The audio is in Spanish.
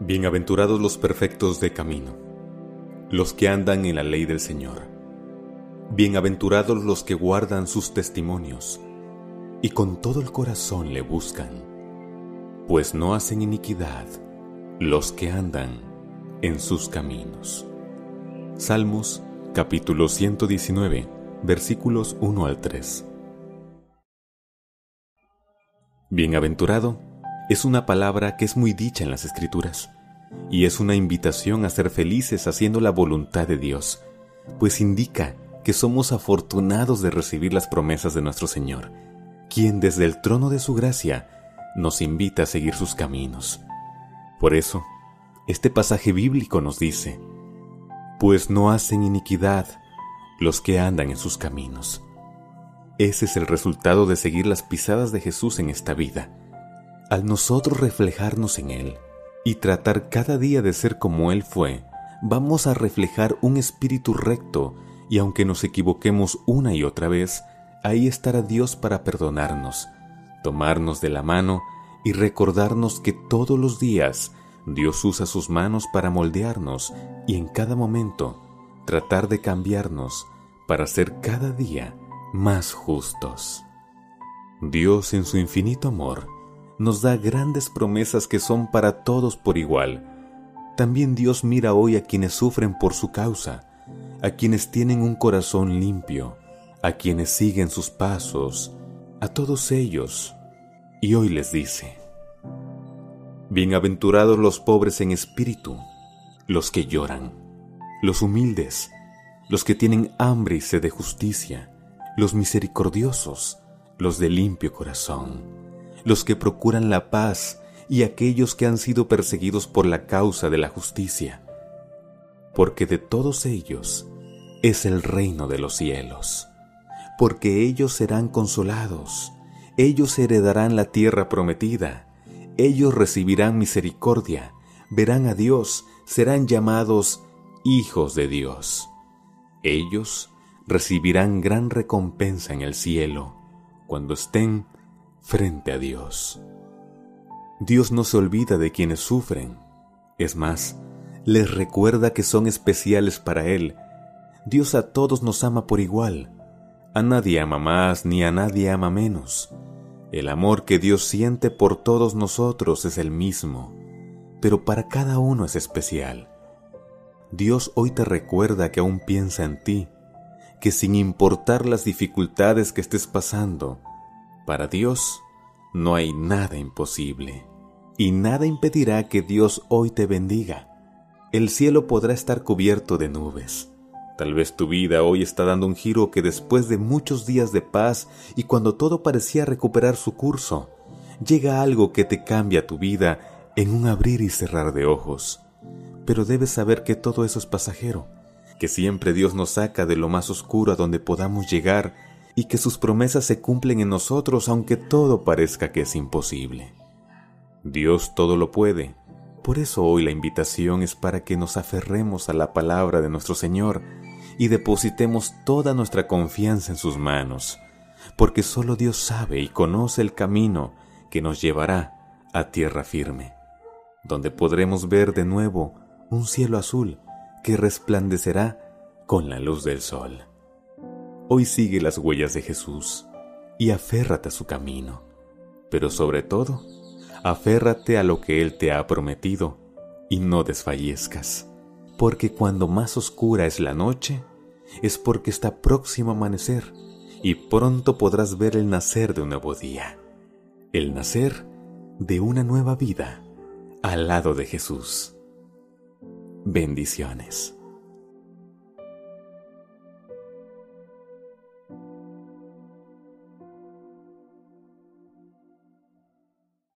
Bienaventurados los perfectos de camino, los que andan en la ley del Señor. Bienaventurados los que guardan sus testimonios y con todo el corazón le buscan, pues no hacen iniquidad los que andan en sus caminos. Salmos capítulo 119 versículos 1 al 3. Bienaventurado es una palabra que es muy dicha en las escrituras y es una invitación a ser felices haciendo la voluntad de Dios, pues indica que somos afortunados de recibir las promesas de nuestro Señor, quien desde el trono de su gracia nos invita a seguir sus caminos. Por eso, este pasaje bíblico nos dice, pues no hacen iniquidad los que andan en sus caminos. Ese es el resultado de seguir las pisadas de Jesús en esta vida al nosotros reflejarnos en Él y tratar cada día de ser como Él fue, vamos a reflejar un espíritu recto y aunque nos equivoquemos una y otra vez, ahí estará Dios para perdonarnos, tomarnos de la mano y recordarnos que todos los días Dios usa sus manos para moldearnos y en cada momento tratar de cambiarnos para ser cada día más justos. Dios en su infinito amor nos da grandes promesas que son para todos por igual. También Dios mira hoy a quienes sufren por su causa, a quienes tienen un corazón limpio, a quienes siguen sus pasos, a todos ellos. Y hoy les dice, Bienaventurados los pobres en espíritu, los que lloran, los humildes, los que tienen hambre y sed de justicia, los misericordiosos, los de limpio corazón los que procuran la paz y aquellos que han sido perseguidos por la causa de la justicia, porque de todos ellos es el reino de los cielos, porque ellos serán consolados, ellos heredarán la tierra prometida, ellos recibirán misericordia, verán a Dios, serán llamados hijos de Dios. Ellos recibirán gran recompensa en el cielo cuando estén frente a Dios. Dios no se olvida de quienes sufren. Es más, les recuerda que son especiales para Él. Dios a todos nos ama por igual. A nadie ama más ni a nadie ama menos. El amor que Dios siente por todos nosotros es el mismo, pero para cada uno es especial. Dios hoy te recuerda que aún piensa en ti, que sin importar las dificultades que estés pasando, para Dios no hay nada imposible y nada impedirá que Dios hoy te bendiga. El cielo podrá estar cubierto de nubes. Tal vez tu vida hoy está dando un giro que después de muchos días de paz y cuando todo parecía recuperar su curso, llega algo que te cambia tu vida en un abrir y cerrar de ojos. Pero debes saber que todo eso es pasajero, que siempre Dios nos saca de lo más oscuro a donde podamos llegar y que sus promesas se cumplen en nosotros aunque todo parezca que es imposible. Dios todo lo puede. Por eso hoy la invitación es para que nos aferremos a la palabra de nuestro Señor y depositemos toda nuestra confianza en sus manos, porque solo Dios sabe y conoce el camino que nos llevará a tierra firme, donde podremos ver de nuevo un cielo azul que resplandecerá con la luz del sol. Hoy sigue las huellas de Jesús y aférrate a su camino, pero sobre todo, aférrate a lo que Él te ha prometido y no desfallezcas, porque cuando más oscura es la noche, es porque está próximo a amanecer y pronto podrás ver el nacer de un nuevo día, el nacer de una nueva vida al lado de Jesús. Bendiciones.